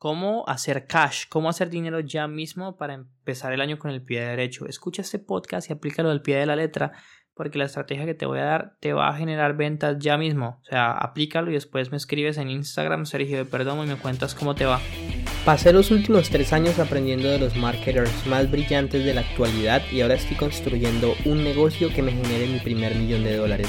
cómo hacer cash, cómo hacer dinero ya mismo para empezar el año con el pie derecho. Escucha este podcast y aplícalo al pie de la letra porque la estrategia que te voy a dar te va a generar ventas ya mismo. O sea, aplícalo y después me escribes en Instagram, Sergio de Perdomo, y me cuentas cómo te va. Pasé los últimos tres años aprendiendo de los marketers más brillantes de la actualidad y ahora estoy construyendo un negocio que me genere mi primer millón de dólares.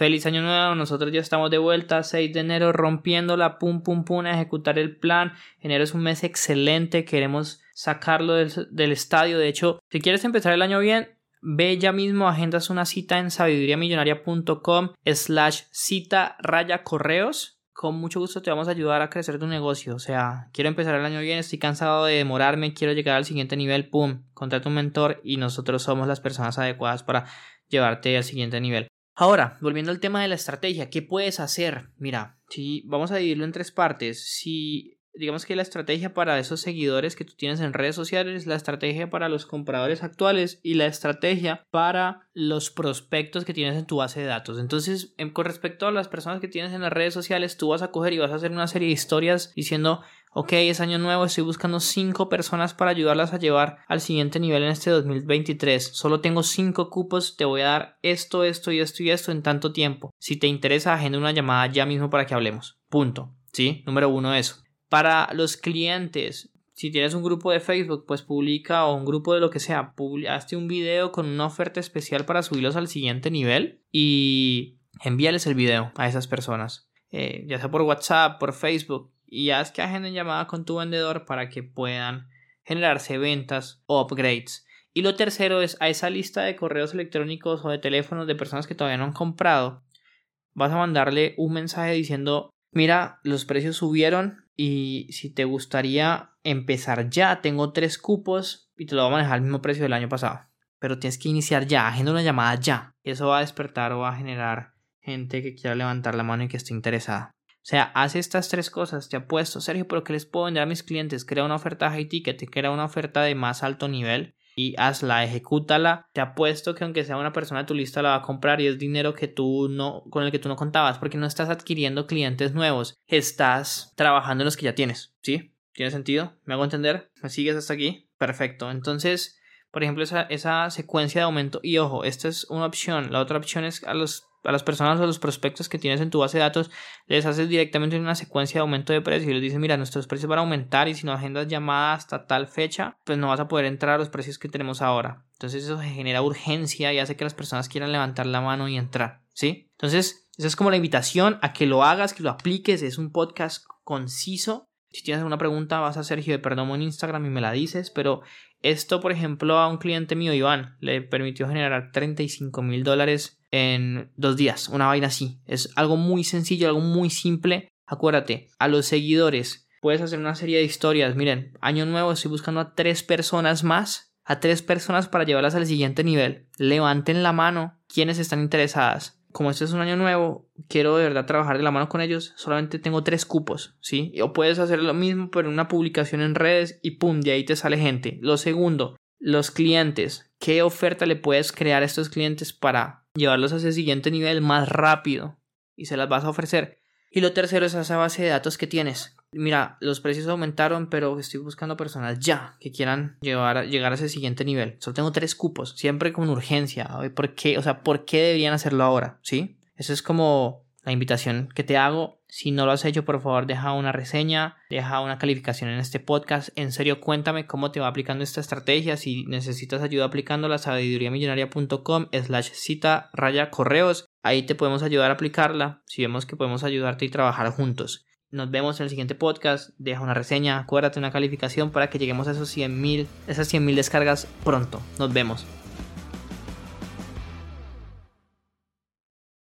Feliz año nuevo, nosotros ya estamos de vuelta, 6 de enero, rompiéndola, pum, pum, pum, a ejecutar el plan. Enero es un mes excelente, queremos sacarlo del, estadio. De hecho, si quieres empezar el año bien, ve ya mismo, agendas una cita en sabiduriamillonaria.com slash cita raya correos. Con mucho gusto te vamos a ayudar a crecer tu negocio. O sea, quiero empezar el año bien, estoy cansado de demorarme, quiero llegar al siguiente nivel, pum, contrata un mentor y nosotros somos las personas adecuadas para llevarte al siguiente nivel. Ahora, volviendo al tema de la estrategia, ¿qué puedes hacer? Mira, si vamos a dividirlo en tres partes. Si digamos que la estrategia para esos seguidores que tú tienes en redes sociales, la estrategia para los compradores actuales y la estrategia para los prospectos que tienes en tu base de datos. Entonces, con respecto a las personas que tienes en las redes sociales, tú vas a coger y vas a hacer una serie de historias diciendo ok, es año nuevo, estoy buscando 5 personas para ayudarlas a llevar al siguiente nivel en este 2023. Solo tengo 5 cupos, te voy a dar esto, esto y esto y esto en tanto tiempo. Si te interesa, agenda una llamada ya mismo para que hablemos. Punto. ¿Sí? Número uno, eso. Para los clientes, si tienes un grupo de Facebook, pues publica o un grupo de lo que sea, hazte un video con una oferta especial para subirlos al siguiente nivel y envíales el video a esas personas. Eh, ya sea por WhatsApp, por Facebook, y haz que agenden llamada con tu vendedor para que puedan generarse ventas o upgrades. Y lo tercero es a esa lista de correos electrónicos o de teléfonos de personas que todavía no han comprado, vas a mandarle un mensaje diciendo, mira, los precios subieron y si te gustaría empezar ya, tengo tres cupos y te lo voy a manejar al mismo precio del año pasado. Pero tienes que iniciar ya, agenda una llamada ya. Eso va a despertar o va a generar gente que quiera levantar la mano y que esté interesada. O sea, haz estas tres cosas, te apuesto, Sergio, pero ¿qué les puedo vender a mis clientes? Crea una oferta high ticket, crea una oferta de más alto nivel y hazla, ejecútala. Te apuesto que aunque sea una persona de tu lista la va a comprar y es dinero que tú no, con el que tú no contabas, porque no estás adquiriendo clientes nuevos, estás trabajando en los que ya tienes, ¿sí? ¿Tiene sentido? ¿Me hago entender? ¿Me sigues hasta aquí? Perfecto. Entonces, por ejemplo, esa, esa secuencia de aumento, y ojo, esta es una opción, la otra opción es a los a las personas o los prospectos que tienes en tu base de datos, les haces directamente una secuencia de aumento de precio y les dices, mira, nuestros precios van a aumentar y si no agendas llamada hasta tal fecha, pues no vas a poder entrar a los precios que tenemos ahora. Entonces eso genera urgencia y hace que las personas quieran levantar la mano y entrar, ¿sí? Entonces, esa es como la invitación a que lo hagas, que lo apliques, es un podcast conciso. Si tienes alguna pregunta, vas a Sergio de Perdomo en Instagram y me la dices, pero esto, por ejemplo, a un cliente mío, Iván, le permitió generar 35 mil dólares en dos días, una vaina así. Es algo muy sencillo, algo muy simple. Acuérdate, a los seguidores puedes hacer una serie de historias. Miren, año nuevo estoy buscando a tres personas más, a tres personas para llevarlas al siguiente nivel. Levanten la mano quienes están interesadas como este es un año nuevo, quiero de verdad trabajar de la mano con ellos, solamente tengo tres cupos, ¿sí? O puedes hacer lo mismo, pero una publicación en redes y pum, de ahí te sale gente. Lo segundo, los clientes. ¿Qué oferta le puedes crear a estos clientes para llevarlos a ese siguiente nivel más rápido? Y se las vas a ofrecer. Y lo tercero es esa base de datos que tienes. Mira, los precios aumentaron, pero estoy buscando personas ya que quieran llevar, llegar a ese siguiente nivel. Solo tengo tres cupos, siempre con urgencia. ¿Por qué? O sea, ¿por qué deberían hacerlo ahora? ¿Sí? Esa es como la invitación que te hago. Si no lo has hecho, por favor, deja una reseña, deja una calificación en este podcast. En serio, cuéntame cómo te va aplicando esta estrategia. Si necesitas ayuda aplicándola, sabiduriamillonaria.com slash cita raya correos. Ahí te podemos ayudar a aplicarla si vemos que podemos ayudarte y trabajar juntos. Nos vemos en el siguiente podcast. Deja una reseña, acuérdate una calificación para que lleguemos a esos 100.000, esas 100.000 descargas pronto. Nos vemos.